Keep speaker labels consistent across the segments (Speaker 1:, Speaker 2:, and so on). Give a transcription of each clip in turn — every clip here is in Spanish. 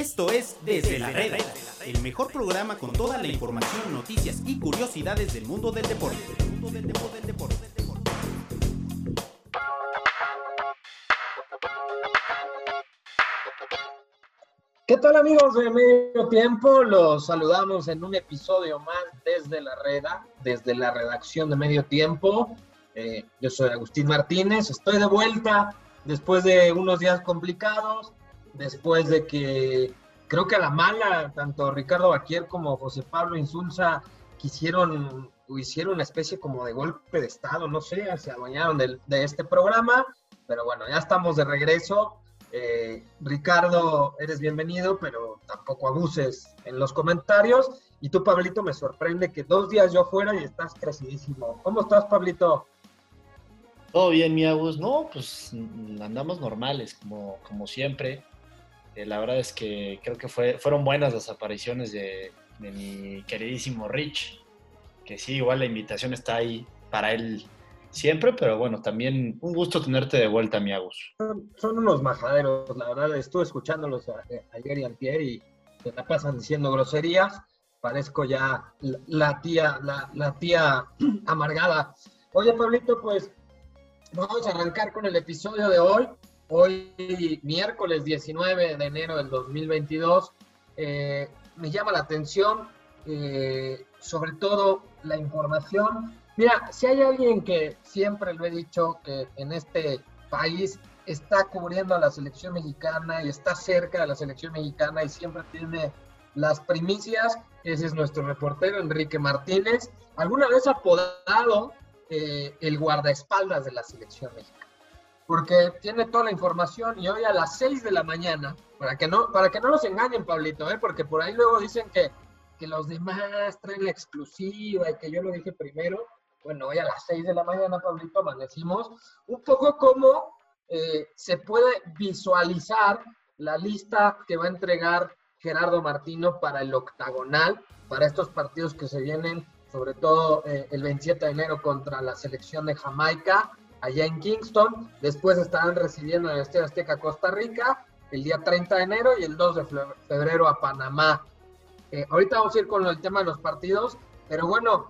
Speaker 1: Esto es Desde la Reda, el mejor programa con toda la información, noticias y curiosidades del mundo del deporte.
Speaker 2: ¿Qué tal amigos de Medio Tiempo? Los saludamos en un episodio más desde la Reda, desde la redacción de Medio Tiempo. Eh, yo soy Agustín Martínez, estoy de vuelta después de unos días complicados, después de que creo que a la mala, tanto Ricardo Baquier como José Pablo Insulza quisieron hicieron una especie como de golpe de Estado, no sé, se adueñaron de, de este programa, pero bueno, ya estamos de regreso. Eh, Ricardo, eres bienvenido, pero tampoco abuses en los comentarios. Y tú, Pablito, me sorprende que dos días yo fuera y estás crecidísimo. ¿Cómo estás, Pablito?
Speaker 3: Todo bien, mi Agus. No, pues andamos normales, como, como siempre. Eh, la verdad es que creo que fue, fueron buenas las apariciones de, mi queridísimo Rich. Que sí, igual la invitación está ahí para él siempre, pero bueno, también un gusto tenerte de vuelta, mi Agus.
Speaker 2: Son, unos majaderos, la verdad. Estuve escuchándolos ayer y antier y se la pasan diciendo groserías. Parezco ya la tía, la, la tía amargada. Oye, Pablito, pues Vamos a arrancar con el episodio de hoy. Hoy, miércoles 19 de enero del 2022. Eh, me llama la atención, eh, sobre todo la información. Mira, si hay alguien que siempre lo he dicho que en este país está cubriendo a la selección mexicana y está cerca de la selección mexicana y siempre tiene las primicias, ese es nuestro reportero Enrique Martínez, alguna vez apodado eh, el guardaespaldas de la selección mexicana. Porque tiene toda la información y hoy a las 6 de la mañana, para que no, para que no nos engañen, Pablito, ¿eh? porque por ahí luego dicen que, que los demás traen la exclusiva y que yo lo dije primero. Bueno, hoy a las 6 de la mañana, Pablito, amanecimos un poco como eh, se puede visualizar la lista que va a entregar Gerardo Martino para el octagonal, para estos partidos que se vienen sobre todo eh, el 27 de enero contra la selección de Jamaica, allá en Kingston. Después estarán recibiendo en el Estadio Azteca Costa Rica el día 30 de enero y el 2 de febrero a Panamá. Eh, ahorita vamos a ir con el tema de los partidos, pero bueno,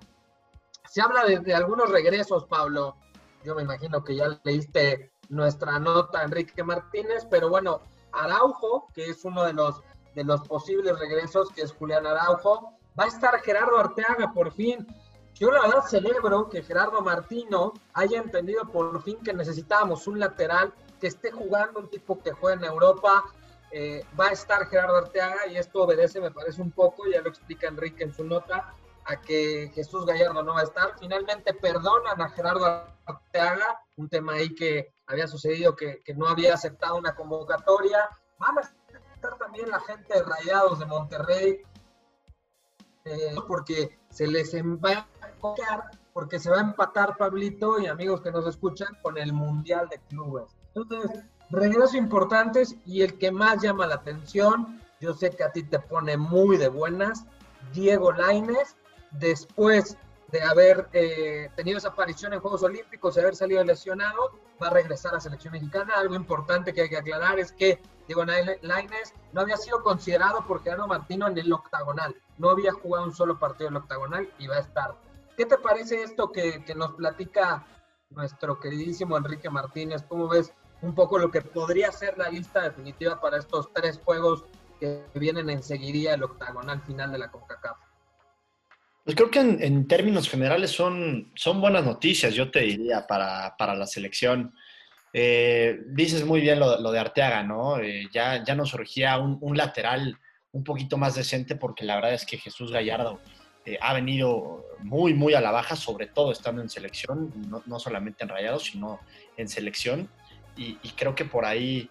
Speaker 2: se habla de, algunos regresos, Pablo. Yo me imagino que ya leíste nuestra nota, Enrique Martínez, pero bueno, Araujo, que es uno de los, de los posibles regresos, que es Julián Araujo, va a estar Gerardo Arteaga por fin. Yo la verdad celebro que Gerardo Martino haya entendido por fin que necesitábamos un lateral que esté jugando, un tipo que juega en Europa. Eh, va a estar Gerardo Arteaga y esto obedece, me parece un poco, ya lo explica Enrique en su nota, a que Jesús Gallardo no va a estar. Finalmente perdonan a Gerardo Arteaga, un tema ahí que había sucedido que, no había aceptado una convocatoria. Van a estar también la gente de Rayados de Monterrey, eh, porque se les va porque se va a empatar Pablito y amigos que nos escuchan con el Mundial de Clubes. Entonces, regresos importantes y el que más llama la atención, yo sé que a ti te pone muy de buenas, Diego Laines, después de haber eh, tenido esa aparición en Juegos Olímpicos y haber salido lesionado, va a regresar a la selección mexicana. Algo importante que hay que aclarar es que Diego Lainez no había sido considerado por Gerardo Martino en el octagonal. No había jugado un solo partido en el octagonal y va a estar. ¿Qué te parece esto que, nos platica nuestro queridísimo Enrique Martínez? ¿Cómo ves un poco lo que podría ser la lista definitiva para estos tres juegos que vienen enseguida el octagonal final de la CONCACAF?
Speaker 3: Pues creo que en, términos generales son, son buenas noticias, yo te diría, para, la selección. Eh, dices muy bien lo, de Arteaga, ¿no? Eh, ya, ya nos surgía un, lateral un poquito más decente porque la verdad es que Jesús Gallardo eh, ha venido muy, muy a la baja, sobre todo estando en selección, no, solamente en Rayados, sino en selección. Y, creo que por ahí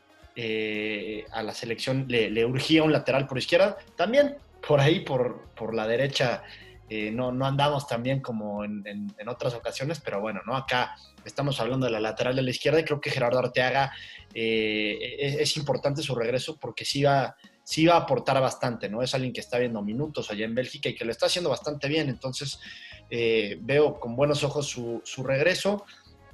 Speaker 3: a la selección le, urgía un lateral por izquierda. También por ahí, por, por la derecha, eh, no, no andamos tan bien como en, otras ocasiones, pero bueno, ¿no? Acá estamos hablando de la lateral de la izquierda y creo que Gerardo Arteaga eh, es, importante su regreso porque sí va, sí va a aportar bastante, ¿no? Es alguien que está viendo minutos allá en Bélgica y que lo está haciendo bastante bien, entonces eh, veo con buenos ojos su, regreso.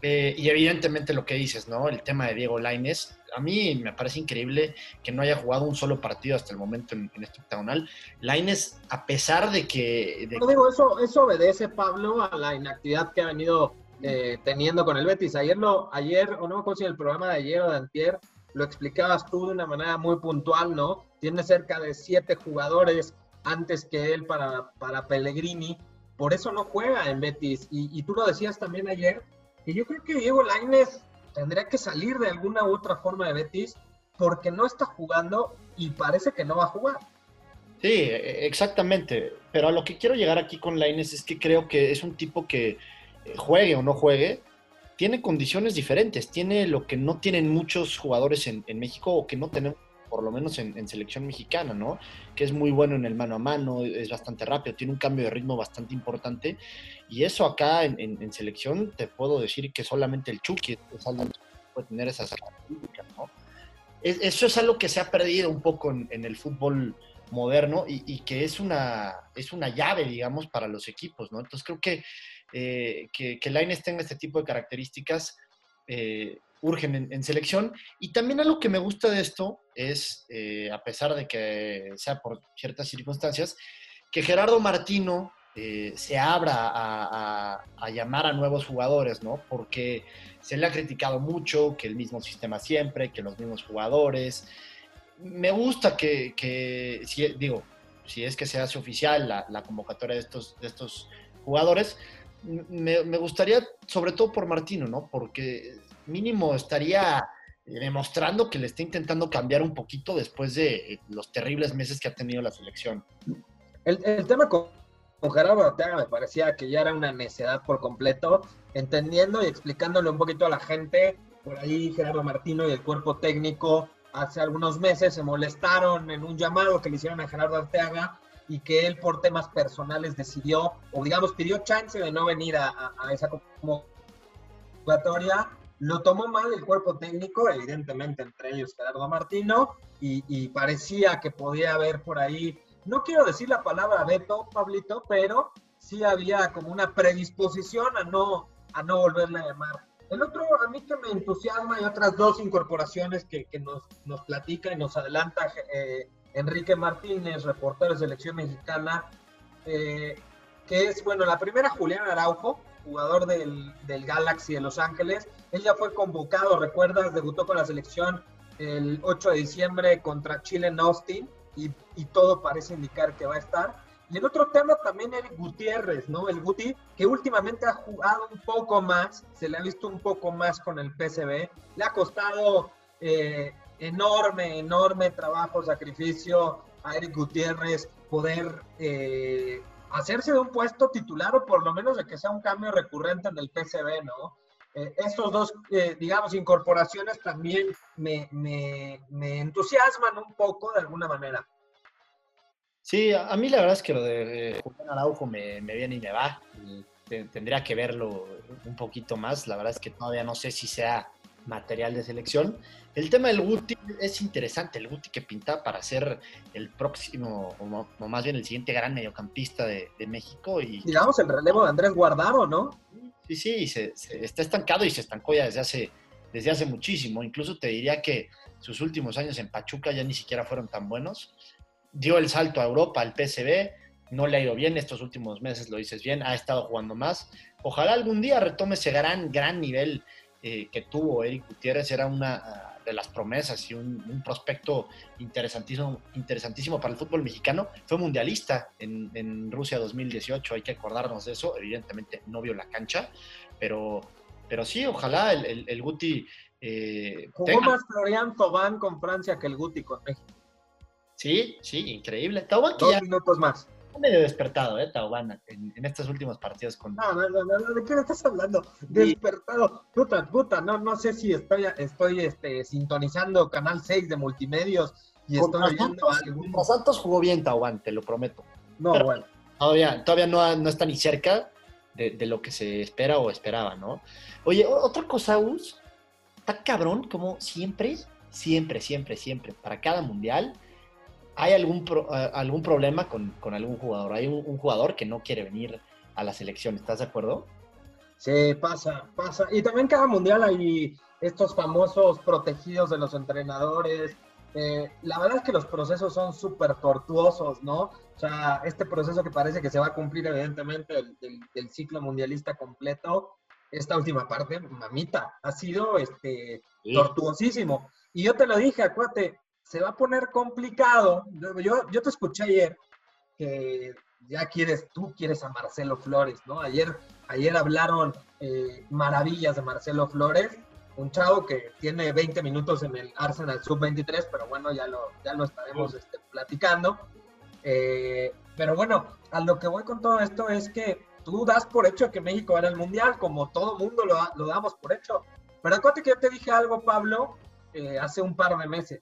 Speaker 3: Eh, y evidentemente lo que dices, ¿no? El tema de Diego Laines. A mí me parece increíble que no haya jugado un solo partido hasta el momento en, este octagonal. Laines, a pesar de que...
Speaker 2: No digo, eso, eso obedece, Pablo, a la inactividad que ha venido eh, teniendo con el Betis. Ayer, lo, ayer, o no me acuerdo si en el programa de ayer o de antier, lo explicabas tú de una manera muy puntual, ¿no? Tiene cerca de siete jugadores antes que él para, para Pellegrini. Por eso no juega en Betis. Y, y tú lo decías también ayer, y yo creo que Diego Lainez tendría que salir de alguna u otra forma de Betis porque no está jugando y parece que no va a jugar.
Speaker 3: Sí, exactamente. Pero a lo que quiero llegar aquí con Lainez es que creo que es un tipo que juegue o no juegue, tiene condiciones diferentes. Tiene lo que no tienen muchos jugadores en, en México o que no tenemos por lo menos en, selección mexicana, ¿no? Que es muy bueno en el mano a mano, es bastante rápido, tiene un cambio de ritmo bastante importante. Y eso acá en, selección te puedo decir que solamente el Chucky es que puede tener esas características, ¿no? eso es algo que se ha perdido un poco en, el fútbol moderno y, que es una, es una llave, digamos, para los equipos, ¿no? Entonces creo que, eh, que, que Lainez tenga este tipo de características eh, urgen en, selección. Y también algo que me gusta de esto es, eh, a pesar de que sea por ciertas circunstancias, que Gerardo Martino eh, se abra a, llamar a nuevos jugadores, ¿no? Porque se le ha criticado mucho que el mismo sistema siempre, que los mismos jugadores. Me gusta que, digo, si es que se hace oficial la, convocatoria de estos, de estos jugadores, me, gustaría, sobre todo por Martino, ¿no? Porque mínimo estaría demostrando que le está intentando cambiar un poquito después de eh, los terribles meses que ha tenido la selección.
Speaker 2: El, tema con, Gerardo Arteaga me parecía que ya era una necedad por completo, entendiendo y explicándole un poquito a la gente. Por ahí Gerardo Martino y el cuerpo técnico hace algunos meses se molestaron en un llamado que le hicieron a Gerardo Arteaga y que él por temas personales decidió, o digamos, pidió chance de no venir a, a esa convocatoria lo tomó mal el cuerpo técnico, evidentemente entre ellos Gerardo Martino, y, parecía que podía haber por ahí, no quiero decir la palabra veto, Pablito, pero sí había como una predisposición a no, a no volverle a llamar. El otro, a mí que me entusiasma, y otras dos incorporaciones que, nos, nos platica y nos adelanta eh, Enrique Martínez, reportero de selección mexicana, eh, que es, bueno, la primera Julián Araujo, jugador del, del, Galaxy de Los Ángeles. Él ya fue convocado, recuerdas, debutó con la selección el 8 de diciembre contra Chile en Austin y, y, todo parece indicar que va a estar. Y el otro tema también Eric Gutiérrez, ¿no? El Guti, que últimamente ha jugado un poco más, se le ha visto un poco más con el PCB, le ha costado eh, enorme, enorme trabajo, sacrificio a Eric Gutiérrez poder eh, hacerse de un puesto titular o por lo menos de que sea un cambio recurrente en el PCB, ¿no? Eh, estos dos, eh, digamos, incorporaciones también me, entusiasman un poco de alguna manera.
Speaker 3: Sí, a mí la verdad es que lo de Julián Araujo me, viene y me va. tendría que verlo un poquito más. La verdad es que todavía no sé si sea material de selección. El tema del Guti es interesante, el Guti que pinta para ser el próximo, o, más bien el siguiente gran mediocampista de, México. Y,
Speaker 2: Digamos el relevo de Andrés Guardado, ¿no?
Speaker 3: Sí, sí, se, está estancado y se estancó ya desde hace, desde hace muchísimo. Incluso te diría que sus últimos años en Pachuca ya ni siquiera fueron tan buenos. Dio el salto a Europa, al PSV, no le ha ido bien estos últimos meses, lo dices bien, ha estado jugando más. Ojalá algún día retome ese gran, gran nivel eh, que tuvo Eric Gutiérrez, era una ah, de las promesas y un, prospecto interesantísimo, interesantísimo para el fútbol mexicano. Fue mundialista en, Rusia 2018, hay que acordarnos de eso. Evidentemente no vio la cancha, pero, pero sí, ojalá el, el, Guti...
Speaker 2: Eh, Jugó más Florian Tobán con Francia que el Guti con México.
Speaker 3: Sí, sí, increíble. Tobán
Speaker 2: Dos minutos más
Speaker 3: medio despertado, ¿eh, Taubana, en, en, estos últimos partidos con...
Speaker 2: No, no, no, no, ¿de qué me estás hablando? Despertado. Puta, puta, no, no sé si estoy, estoy este, sintonizando Canal 6 de Multimedios y estoy viendo
Speaker 3: algún... Santos jugó bien, Taubán, te lo prometo.
Speaker 2: No, bueno.
Speaker 3: Todavía, todavía no, no está ni cerca de, de, lo que se espera o esperaba, ¿no? Oye, otra cosa, Us, está cabrón como siempre, siempre, siempre, siempre, para cada mundial hay algún, algún problema con, algún jugador. Hay un, jugador que no quiere venir a la selección. ¿Estás de acuerdo?
Speaker 2: Sí, pasa, pasa. Y también cada mundial hay estos famosos protegidos de los entrenadores. Eh, la verdad es que los procesos son súper tortuosos, ¿no? O sea, este proceso que parece que se va a cumplir evidentemente el, ciclo mundialista completo, esta última parte, mamita, ha sido este, tortuosísimo. Y yo te lo dije, acuérdate, se va a poner complicado. Yo, yo te escuché ayer que ya quieres, tú quieres a Marcelo Flores, ¿no? Ayer, ayer hablaron eh, maravillas de Marcelo Flores, un chavo que tiene 20 minutos en el Arsenal Sub-23, pero bueno, ya lo, ya lo estaremos este, platicando. Eh, pero bueno, a lo que voy con todo esto es que tú das por hecho que México va al Mundial, como todo mundo lo, lo damos por hecho. Pero acuérdate que yo te dije algo, Pablo, eh, hace un par de meses.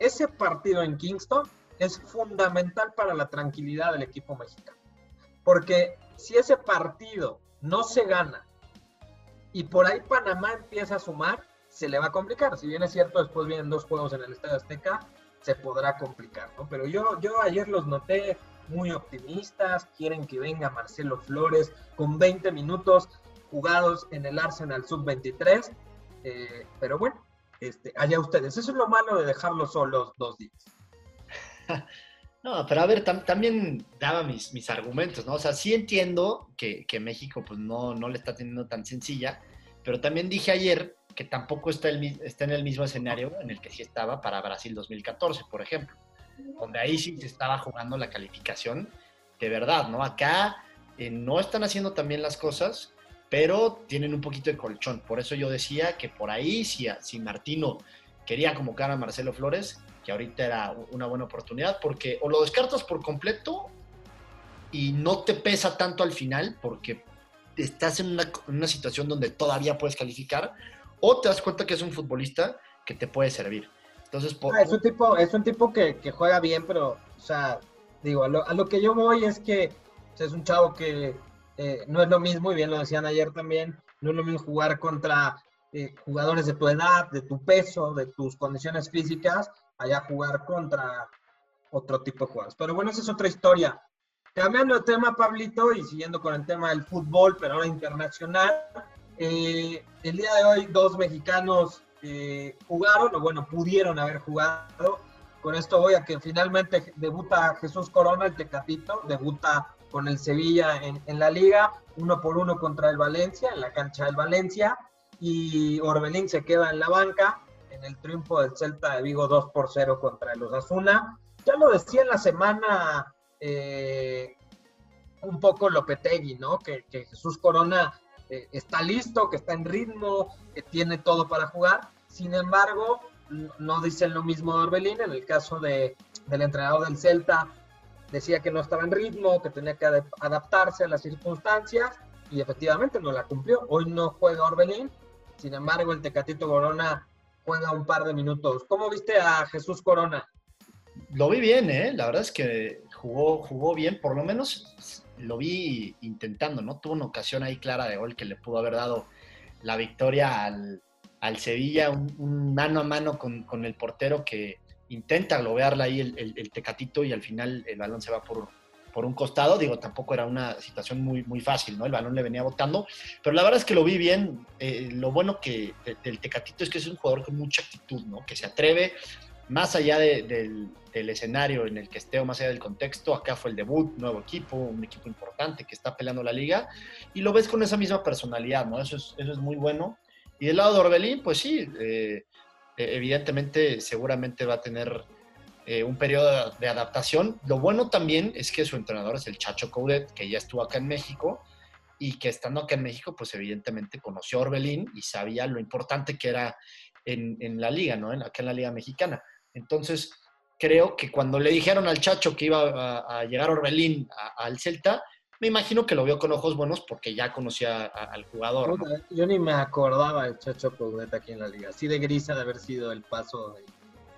Speaker 2: Ese partido en Kingston es fundamental para la tranquilidad del equipo mexicano. Porque si ese partido no se gana y por ahí Panamá empieza a sumar, se le va a complicar. Si bien es cierto, después vienen dos juegos en el Estadio Azteca, se podrá complicar. Pero yo, yo ayer los noté muy optimistas, quieren que venga Marcelo Flores con 20 minutos jugados en el Arsenal Sub-23, eh, pero bueno, este, allá ustedes. Eso es lo malo de dejarlos solos dos días.
Speaker 3: No, pero a ver, también daba mis, mis argumentos, ¿no? O sea, sí entiendo que, México pues no, no le está teniendo tan sencilla, pero también dije ayer que tampoco está, el, está en el mismo escenario en el que sí estaba para Brasil 2014, por ejemplo, donde ahí sí se estaba jugando la calificación de verdad, ¿no? Acá eh, no están haciendo también las cosas, pero tienen un poquito de colchón. Por eso yo decía que por ahí, si, si Martino quería convocar a Marcelo Flores, que ahorita era una buena oportunidad, porque o lo descartas por completo y no te pesa tanto al final, porque estás en una, situación donde todavía puedes calificar, o te das cuenta que es un futbolista que te puede servir. Entonces,
Speaker 2: ah, es un tipo, es un tipo que, juega bien, pero, o sea, digo, a lo, que yo voy es que es un chavo que eh, no es lo mismo, y bien lo decían ayer también, no es lo mismo jugar contra eh, jugadores de tu edad, de tu peso, de tus condiciones físicas, allá jugar contra otro tipo de jugadores. Pero bueno, esa es otra historia. Cambiando de tema, Pablito, y siguiendo con el tema del fútbol, pero ahora internacional, eh, el día de hoy dos mexicanos jugaron, o bueno, pudieron haber jugado. Con esto voy a que finalmente debuta Jesús Corona, el Tecatito, debuta con el Sevilla en, la liga, uno por uno contra el Valencia, en la cancha del Valencia, y Orbelín se queda en la banca en el triunfo del Celta de Vigo 2 por 0 contra el Osasuna. Ya lo decía en la semana eh, un poco Lopetegui, ¿no? Que, Jesús Corona eh, está listo, que está en ritmo, que tiene todo para jugar. Sin embargo, no dicen lo mismo de Orbelín. En el caso de, del entrenador del Celta, decía que no estaba en ritmo, que tenía que adaptarse a las circunstancias y efectivamente no la cumplió. Hoy no juega Orbelín. Sin embargo, el Tecatito Corona juega un par de minutos. ¿Cómo viste a Jesús Corona?
Speaker 3: Lo vi bien, ¿eh? La verdad es que jugó, jugó bien, por lo menos lo vi intentando, ¿no? Tuvo una ocasión ahí clara de gol que le pudo haber dado la victoria al, Sevilla, un, mano a mano con, el portero que intenta globearla ahí el, Tecatito y al final el balón se va por, por un costado. Digo, tampoco era una situación muy, muy fácil, ¿no? El balón le venía botando, pero la verdad es que lo vi bien. Eh, lo bueno que del Tecatito es que es un jugador con mucha actitud, ¿no? Que se atreve más allá del, escenario en el que esté o más allá del contexto. Acá fue el debut, nuevo equipo, un equipo importante que está peleando la liga y lo ves con esa misma personalidad, ¿no? Eso es, eso es muy bueno. Y del lado de Orbelín, pues sí, eh, evidentemente seguramente va a tener eh, un periodo de adaptación. Lo bueno también es que su entrenador es el Chacho Coudet, que ya estuvo acá en México y que estando acá en México, pues evidentemente conoció a Orbelín y sabía lo importante que era en, la liga, ¿no? En, acá en la liga mexicana. Entonces, creo que cuando le dijeron al Chacho que iba a, llegar Orbelín al Celta, me imagino que lo vio con ojos buenos porque ya conocía al jugador.
Speaker 2: Yo ni me acordaba del Chacho Coudet aquí en la liga. Así de grisa de haber sido el paso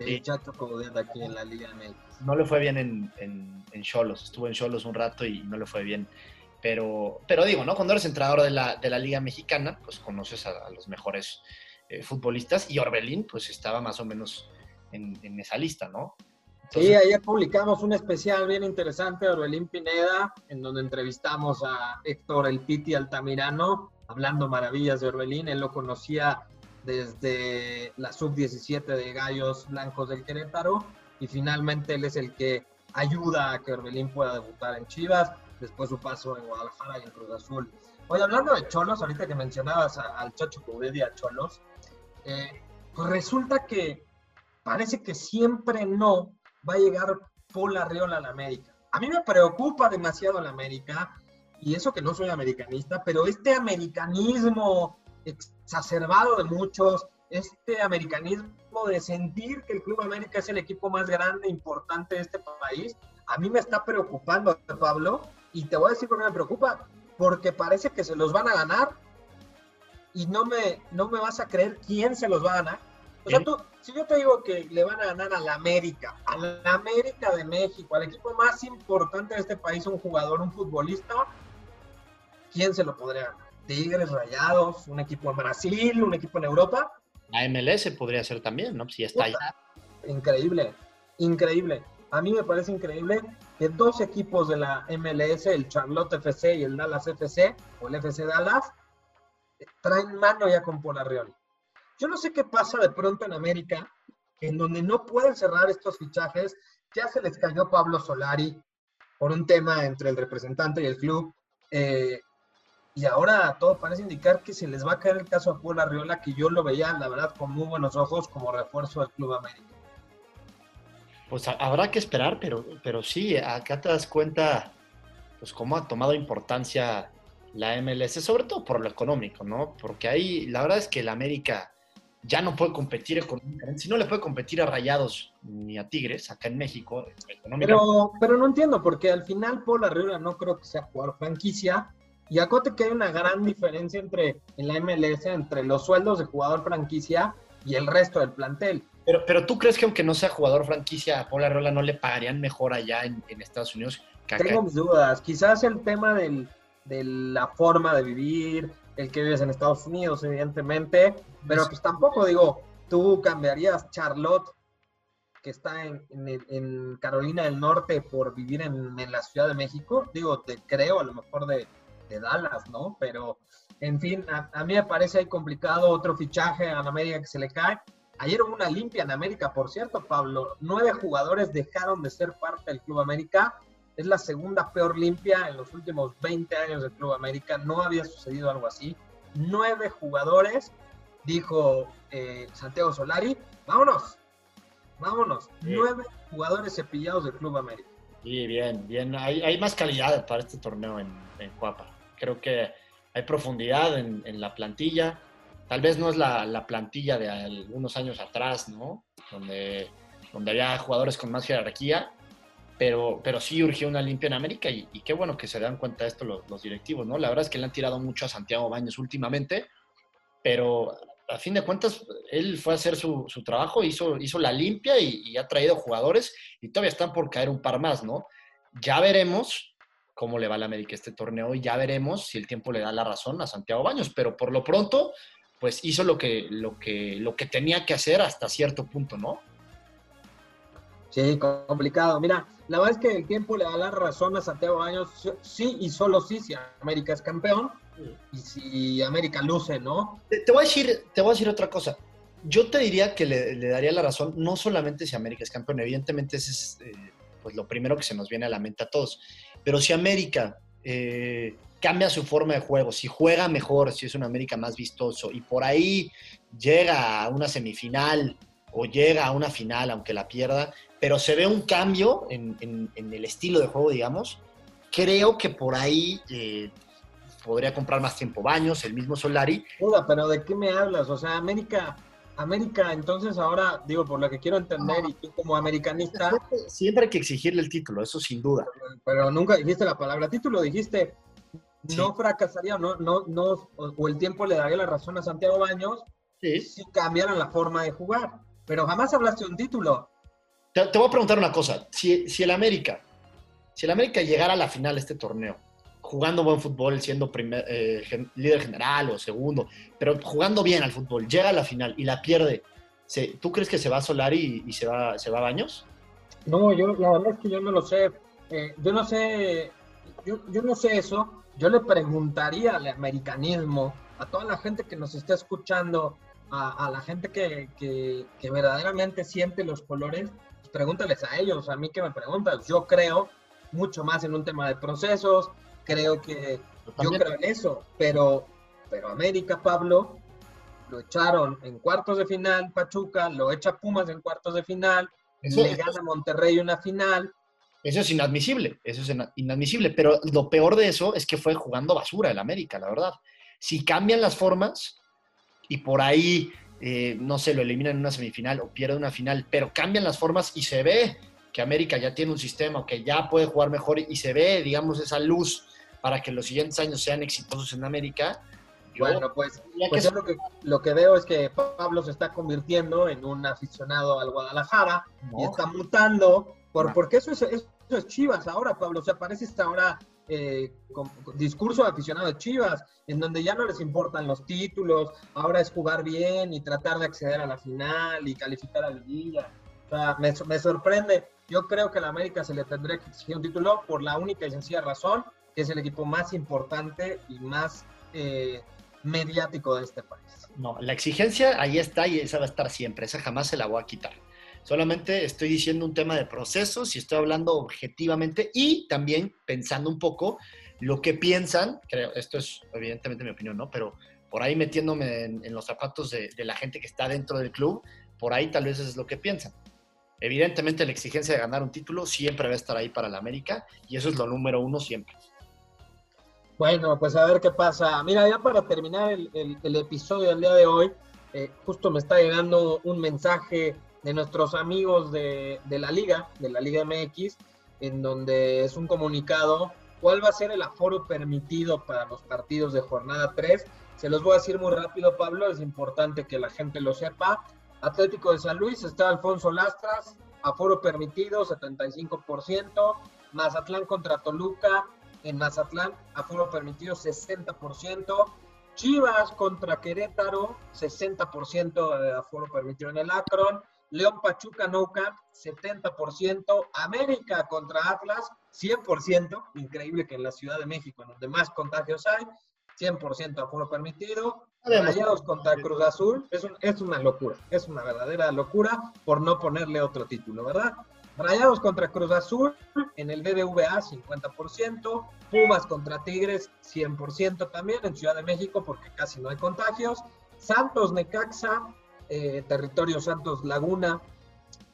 Speaker 2: de Chacho aquí en la Liga
Speaker 3: No le fue bien en, en, Cholos, estuvo en Cholos un rato y no le fue bien. Pero, pero digo, ¿no? Cuando eres entrenador de la, de la Liga Mexicana, pues conoces a, los mejores eh, futbolistas y Orbelín, pues estaba más o menos en, en esa lista, ¿no?
Speaker 2: Sí, ayer publicamos un especial bien interesante, Orbelín Pineda, en donde entrevistamos a Héctor El Piti Altamirano, hablando maravillas de Orbelín. Él lo conocía desde la sub-17 de Gallos Blancos del Querétaro y finalmente él es el que ayuda a que Orbelín pueda debutar en Chivas, después su paso en Guadalajara y en Cruz Azul. Oye, hablando de Cholos, ahorita que mencionabas al Chacho Cubedi a Cholos, eh, pues resulta que parece que siempre no va a llegar Paul Arriola a la América. A mí me preocupa demasiado la América, y eso que no soy americanista, pero este americanismo exacerbado de muchos, este americanismo de sentir que el Club América es el equipo más grande e importante de este país, a mí me está preocupando, Pablo, y te voy a decir por qué me preocupa, porque parece que se los van a ganar y no me, no me vas a creer quién se los va a ganar. O sea, tú, si yo te digo que le van a ganar a la América, a la América de México, al equipo más importante de este país, un jugador, un futbolista, ¿quién se lo podría ganar? Tigres, Rayados, un equipo en Brasil, un equipo en Europa.
Speaker 3: La MLS podría ser también, ¿no? Si está ahí.
Speaker 2: Increíble, increíble. A mí me parece increíble que dos equipos de la MLS, el Charlotte FC y el Dallas FC, o el FC Dallas, traen mano ya con Polarreal. Yo no sé qué pasa de pronto en América, en donde no pueden cerrar estos fichajes. Ya se les cayó Pablo Solari por un tema entre el representante y el club. Eh, y ahora todo parece indicar que se les va a caer el caso a Paul Arriola, que yo lo veía, la verdad, con muy buenos ojos como refuerzo del Club América.
Speaker 3: Pues habrá que esperar, pero, pero sí, acá te das cuenta, pues cómo ha tomado importancia la MLS, sobre todo por lo económico, ¿no? Porque ahí la verdad es que el América ya no puede competir económicamente, si no le puede competir a Rayados ni a Tigres acá en México.
Speaker 2: Pero, pero no entiendo, porque al final Paul Arriola no creo que sea jugador franquicia, y acuérdate que hay una gran diferencia entre en la MLS, entre los sueldos de jugador franquicia y el resto del plantel.
Speaker 3: Pero, pero tú crees que aunque no sea jugador franquicia, a Paul Arreola no le pagarían mejor allá en, Estados Unidos
Speaker 2: que acá? Tengo mis dudas. Quizás el tema del, de la forma de vivir, el que vives en Estados Unidos, evidentemente, pero pues tampoco digo, tú cambiarías Charlotte, que está en, Carolina del Norte, por vivir en, la Ciudad de México. Digo, te creo a lo mejor de, Dallas, ¿no? Pero, en fin, a, mí me parece ahí complicado otro fichaje a media que se le cae. Ayer hubo una limpia en América, por cierto, Pablo. Nueve jugadores dejaron de ser parte del Club América. Es la segunda peor limpia en los últimos 20 años del Club América. No había sucedido algo así. Nueve jugadores, dijo eh, Santiago Solari. Vámonos, vámonos. Nueve jugadores cepillados del Club América.
Speaker 3: Sí, bien, bien. Hay, hay más calidad para este torneo en, en Cuapa. Creo que hay profundidad en, la plantilla. Tal vez no es la, plantilla de algunos años atrás, ¿no? Donde, donde había jugadores con más jerarquía, pero, pero sí urgió una limpia en América y, qué bueno que se dan cuenta de esto los, directivos, ¿no? La verdad es que le han tirado mucho a Santiago Baños últimamente, pero a fin de cuentas él fue a hacer su, trabajo, hizo, hizo la limpia y, y, ha traído jugadores y todavía están por caer un par más, ¿no? Ya veremos cómo le va a la América este torneo y ya veremos si el tiempo le da la razón a Santiago Baños, pero por lo pronto, pues hizo lo que, lo que, lo que tenía que hacer hasta cierto punto, ¿no?
Speaker 2: Sí, complicado. Mira, la verdad es que el tiempo le da la razón a Santiago Baños, sí y solo sí, si América es campeón y si América luce, ¿no?
Speaker 3: Te, voy, a decir, te voy a decir otra cosa. Yo te diría que le, daría la razón, no solamente si América es campeón, evidentemente ese es eh, pues lo primero que se nos viene a la mente a todos. Pero si América eh, cambia su forma de juego, si juega mejor, si es un América más vistoso y por ahí llega a una semifinal o llega a una final, aunque la pierda, pero se ve un cambio en, el estilo de juego, digamos, creo que por ahí eh, podría comprar más tiempo Baños, el mismo Solari.
Speaker 2: pero ¿de qué me hablas? O sea, América América, entonces ahora, digo, por lo que quiero entender, y tú como americanista...
Speaker 3: Siempre hay que exigirle el título, eso sin duda.
Speaker 2: Pero nunca dijiste la palabra título, dijiste, no fracasaría, no, no, no, o, el tiempo le daría la razón a Santiago Baños si cambiaran la forma de jugar. Pero jamás hablaste de un título.
Speaker 3: Te, voy a preguntar una cosa, si, si el América, si el América llegara a la final de este torneo, jugando buen fútbol, siendo primer, eh, líder general o segundo, pero jugando bien al fútbol, llega a la final y la pierde, ¿tú crees que se va a Solari y, se, va, se va a Baños?
Speaker 2: No, yo la verdad es que yo no lo sé. Eh, yo no sé, yo, yo, no sé eso. Yo le preguntaría al americanismo a toda la gente que nos está escuchando, a, la gente que, que, que, verdaderamente siente los colores, pregúntales a ellos, a mí que me preguntas. Yo creo mucho más en un tema de procesos, creo que yo creo en eso, pero, pero América, Pablo, lo echaron en cuartos de final, Pachuca, lo echa Pumas en cuartos de final, le gana Monterrey una final.
Speaker 3: Eso es inadmisible, eso es inadmisible, pero lo peor de eso es que fue jugando basura el América, la verdad. Si cambian las formas y por ahí, eh, no sé, lo eliminan en una semifinal o pierde una final, pero cambian las formas y se ve que América ya tiene un sistema, que ya puede jugar mejor y se ve, digamos, esa luz para que los siguientes años sean exitosos en América.
Speaker 2: bueno, pues, pues yo lo que, lo que veo es que Pablo se está convirtiendo en un aficionado al Guadalajara y está mutando, por, porque eso es, eso es Chivas ahora, Pablo. O sea, parece esta ahora eh, con, discurso de aficionado de Chivas, en donde ya no les importan los títulos, ahora es jugar bien y tratar de acceder a la final y calificar a la liga. O sea, me, me sorprende. Yo creo que a la América se le tendría que exigir un título por la única y sencilla razón que es el equipo más importante y más eh, mediático de este país.
Speaker 3: No, la exigencia ahí está y esa va a estar siempre, esa jamás se la voy a quitar. Solamente estoy diciendo un tema de procesos y estoy hablando objetivamente y también pensando un poco lo que piensan, creo, esto es evidentemente mi opinión, ¿no? Pero por ahí metiéndome en, los zapatos de, la gente que está dentro del club, por ahí tal vez es lo que piensan. Evidentemente la exigencia de ganar un título siempre va a estar ahí para la América y eso es lo número uno siempre.
Speaker 2: Bueno, pues a ver qué pasa. Mira, ya para terminar el, episodio del día de hoy, eh, justo me está llegando un mensaje de nuestros amigos de, la liga, de la Liga MX, en donde es un comunicado. ¿Cuál va a ser el aforo permitido para los partidos de jornada 3? Se los voy a decir muy rápido, Pablo, es importante que la gente lo sepa. Atlético de San Luis está Alfonso Lastras, aforo permitido 75%, Mazatlán contra Toluca en Mazatlán, aforo permitido 60%. Chivas contra Querétaro, 60% de aforo permitido en el Akron. León Pachuca No Camp, 70%. América contra Atlas, 100%. Increíble que en la Ciudad de México, en donde más contagios hay, 100% aforo permitido. Rayados contra Cruz Azul, es, es una locura, es una verdadera locura por no ponerle otro título, ¿verdad? Rayados contra Cruz Azul en el BBVA 50%, Pumas contra Tigres 100% también en Ciudad de México porque casi no hay contagios, Santos Necaxa, eh, territorio Santos Laguna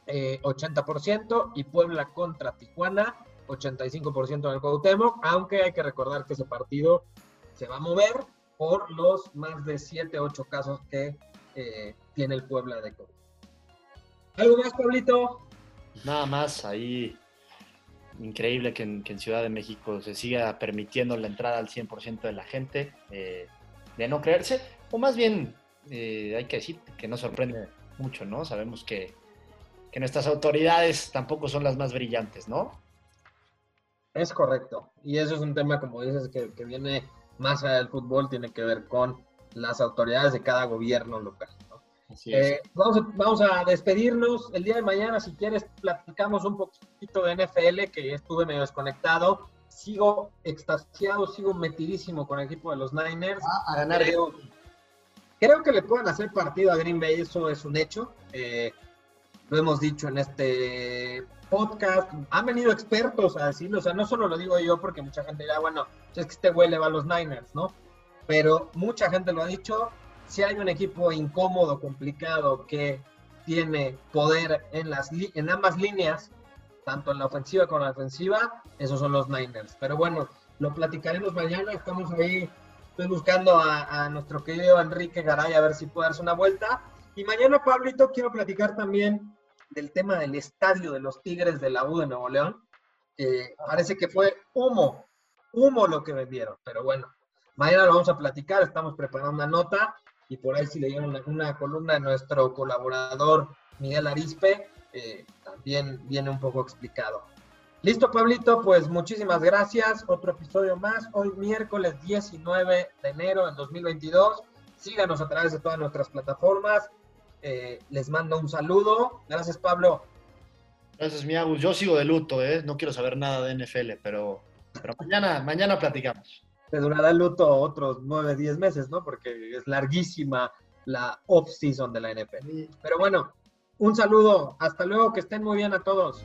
Speaker 2: 80% eh, y Puebla contra Tijuana 85% en el Cuauhtémoc, aunque hay que recordar que ese partido se va a mover por los más de 7, 8 casos que eh, tiene el Puebla de COVID. ¿Algo más, Pablito?
Speaker 3: Nada más ahí, increíble que en, Ciudad de México se siga permitiendo la entrada al 100% de la gente, de no creerse, o más bien eh, hay que decir que nos sorprende mucho, ¿no? Sabemos que, nuestras autoridades tampoco son las más brillantes, ¿no?
Speaker 2: Es correcto. Y eso es un tema, como dices, que, que viene más allá del fútbol, tiene que ver con las autoridades de cada gobierno local. Eh, vamos, a, despedirnos. El día de mañana, si quieres, platicamos un poquito de NFL, que estuve medio desconectado. Sigo extasiado, sigo metidísimo con el equipo de los Niners.
Speaker 3: Ah, a ganar.
Speaker 2: Creo, que le puedan hacer partido a Green Bay, eso es un hecho. Eh, lo hemos dicho en este podcast. Han venido expertos a decirlo, o sea, no solo lo digo yo porque mucha gente dirá, bueno, es que este güey le va a los Niners, ¿no? Pero mucha gente lo ha dicho si hay un equipo incómodo, complicado, que tiene poder en, las, en ambas líneas, tanto en la ofensiva como en la defensiva, esos son los Niners. Pero bueno, lo platicaremos mañana. Estamos ahí, estoy buscando a, nuestro querido Enrique Garay a ver si puede darse una vuelta. Y mañana, Pablito, quiero platicar también del tema del estadio de los Tigres de la U de Nuevo León. parece que fue humo, humo lo que vendieron. Pero bueno, mañana lo vamos a platicar. Estamos preparando una nota y por ahí si leyeron una columna de nuestro colaborador Miguel Arispe, eh, también viene un poco explicado. Listo, Pablito, pues muchísimas gracias. Otro episodio más, hoy miércoles 19 de enero del 2022. Síganos a través de todas nuestras plataformas. Eh, les mando un saludo. Gracias, Pablo.
Speaker 3: Gracias, Miagus. Yo sigo de luto, ¿eh? No quiero saber nada de NFL, pero, pero mañana, mañana platicamos.
Speaker 2: te durará el luto otros 9, 10 meses, ¿no? Porque es larguísima la off-season de la NFL. Pero bueno, un saludo, hasta luego, que estén muy bien a todos.